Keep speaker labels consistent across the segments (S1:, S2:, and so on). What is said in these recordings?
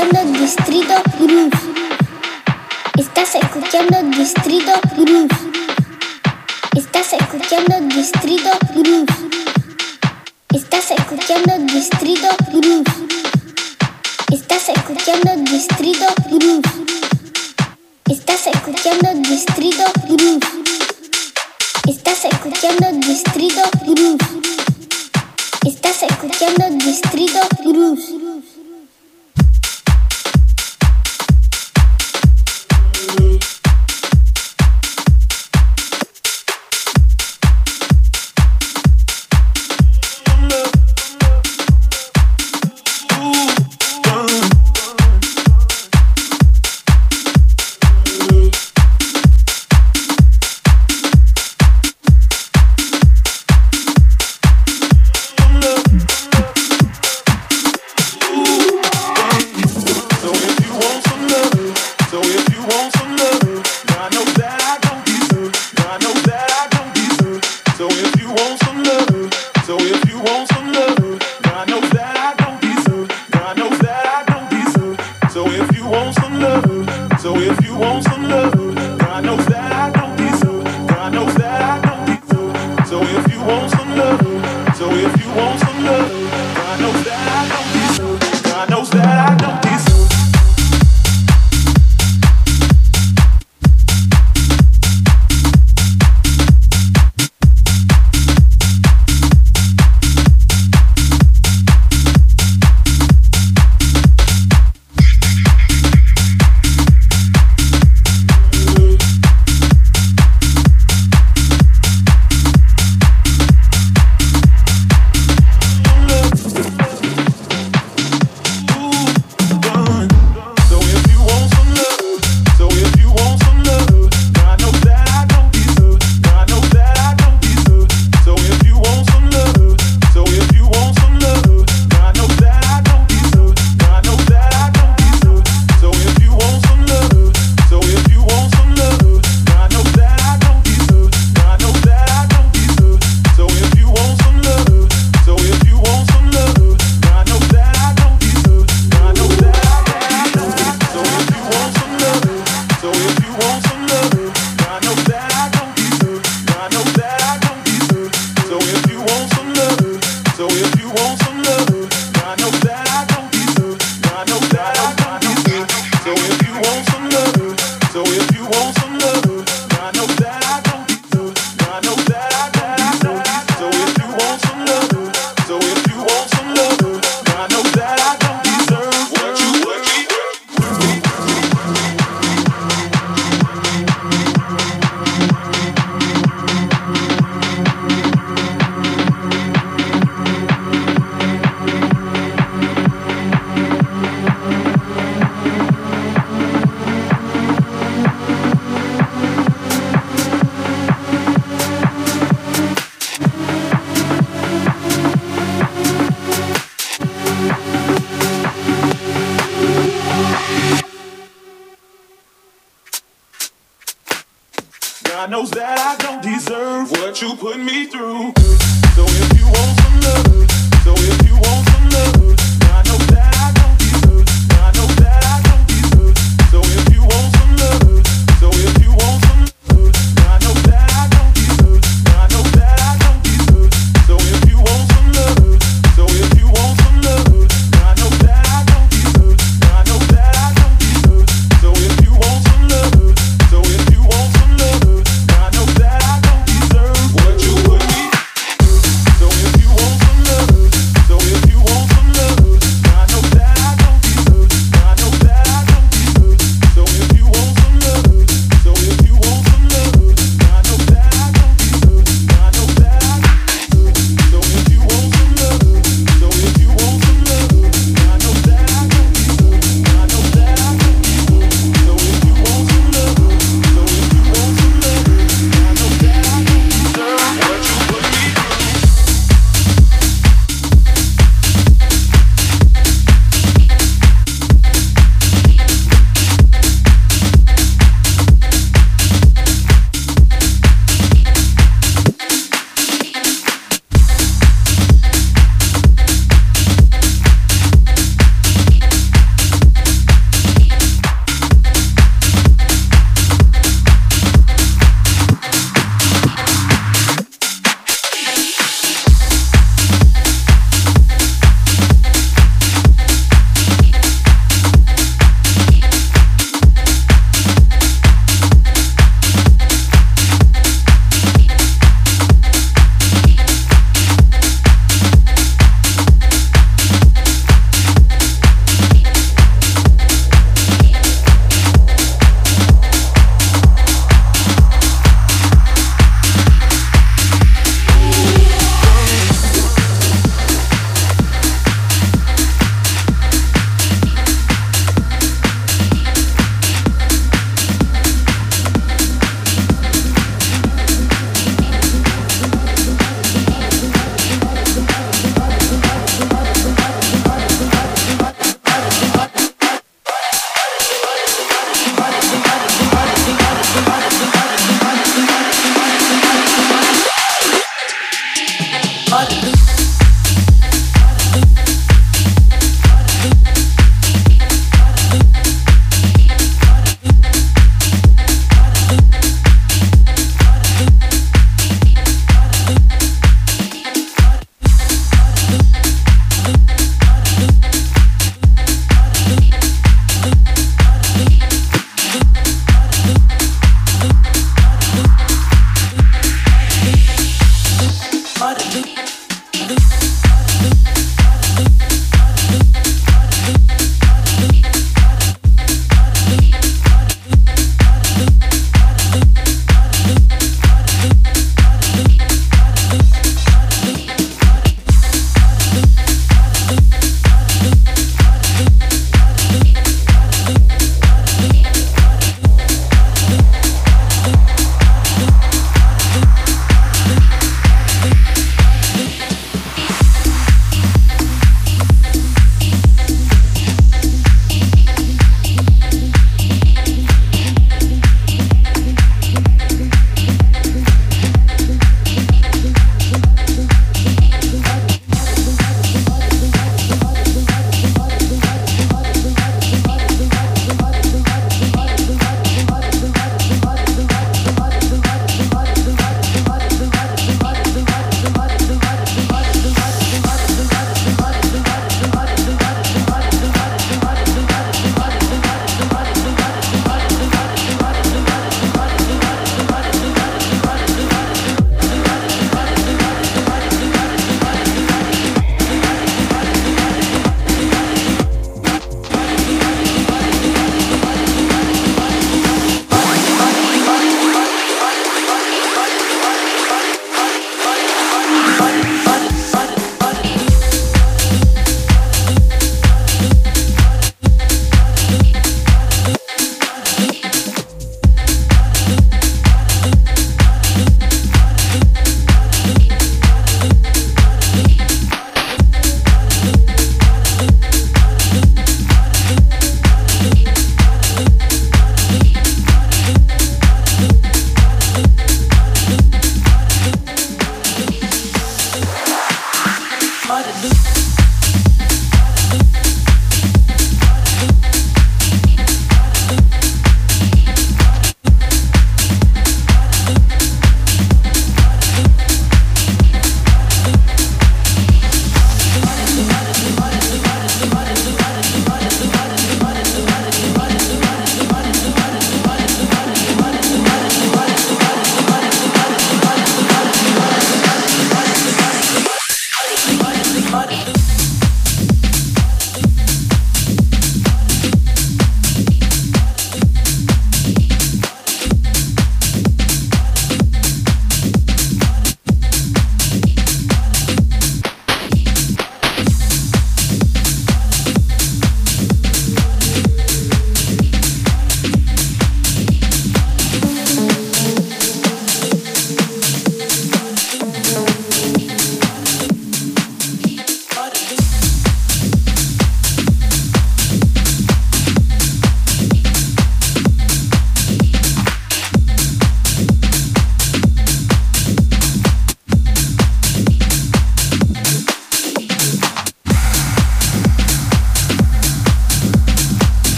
S1: escuchando Distrito Groove. Estás escuchando Distrito Groove. Estás escuchando Distrito Groove. Estás escuchando Distrito Groove. Estás escuchando Distrito Groove. Estás escuchando Distrito Groove. Estás escuchando Distrito Groove. Estás escuchando Distrito Groove.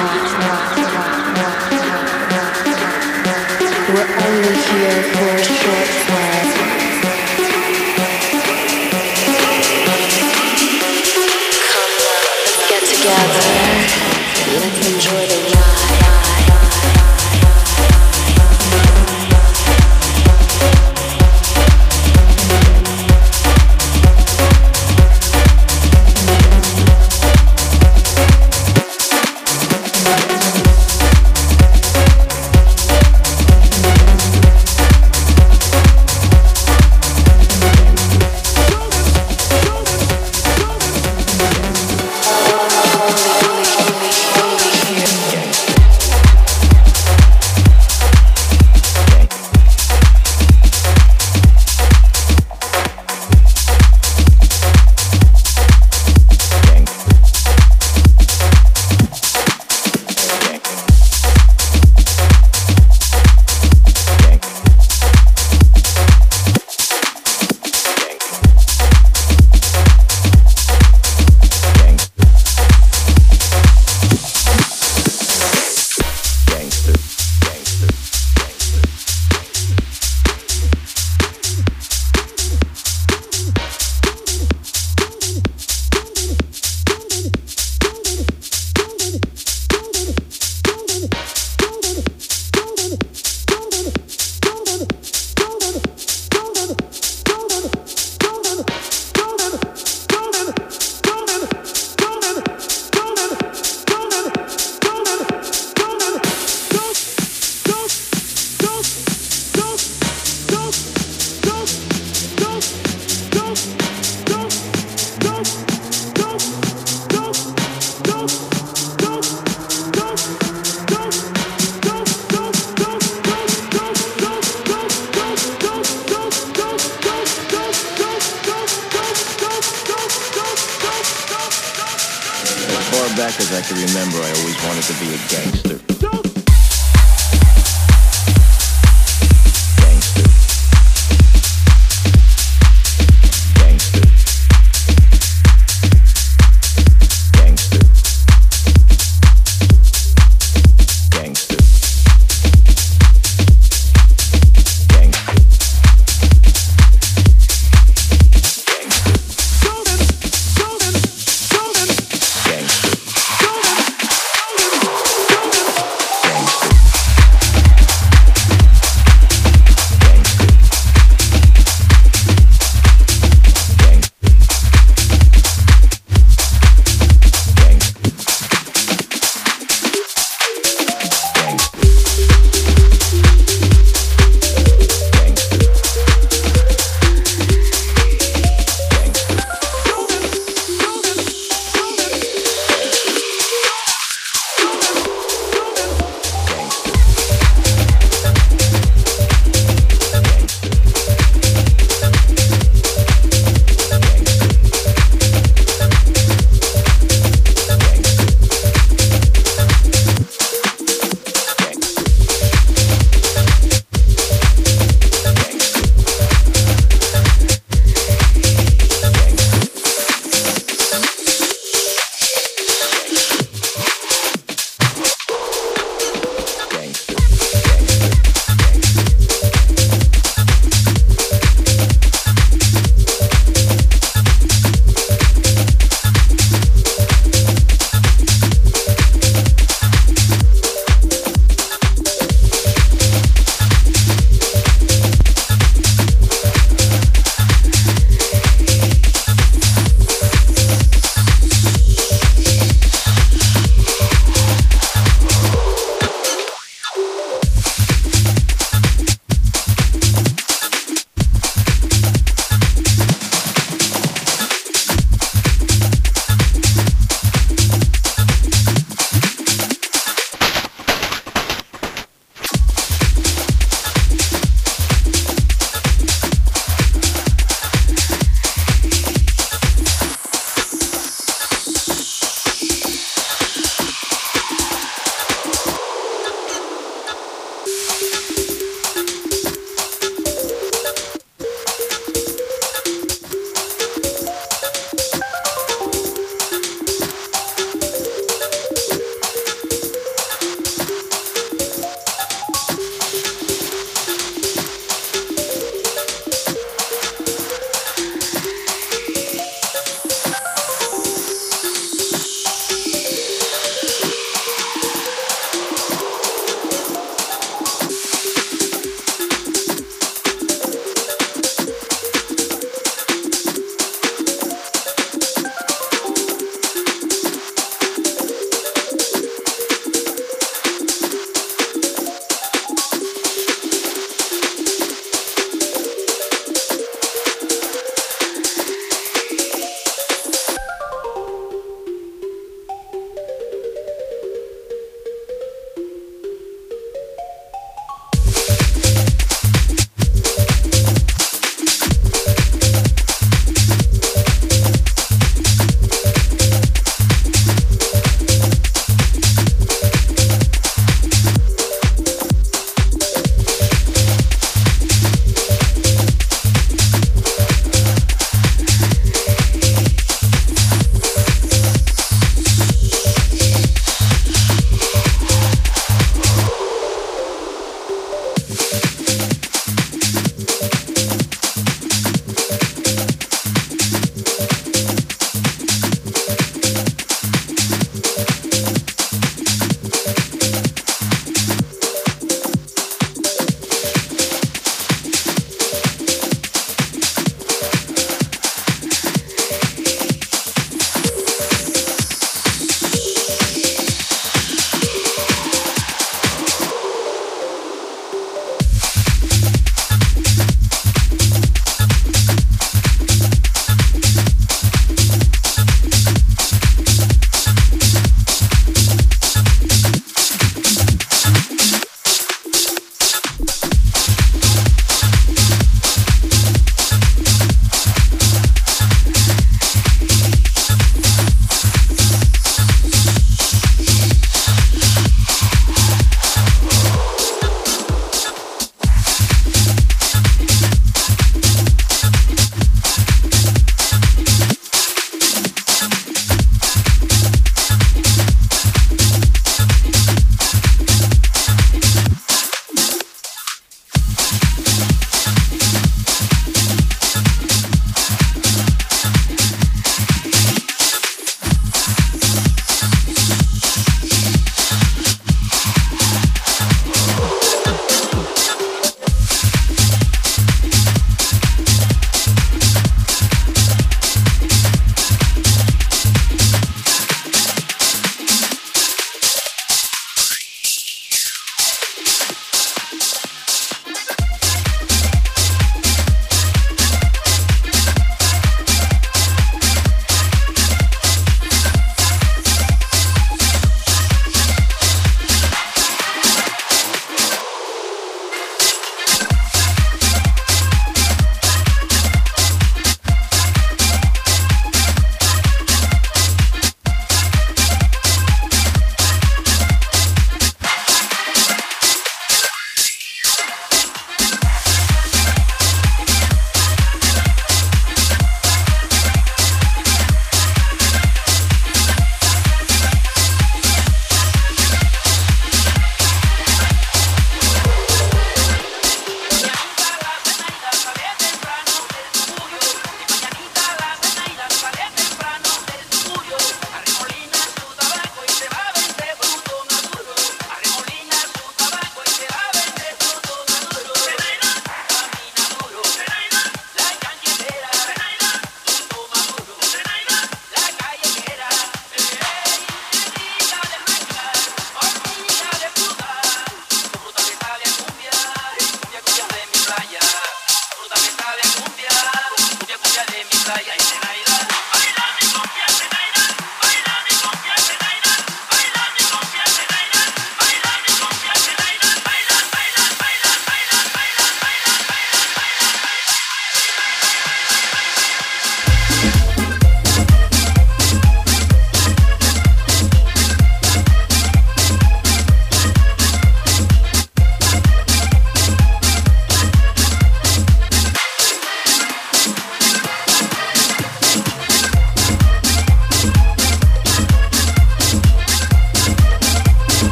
S2: 좋아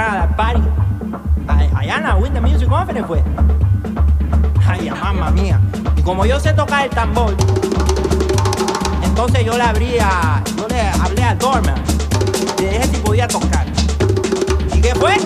S2: entrada party. Allá en la Winter Music Conference fue. Ay, mamá mía. Y como yo sé tocar el tambor, entonces yo le abrí a, yo le hablé al dormer. Le dije si podía tocar. ¿Y qué fue?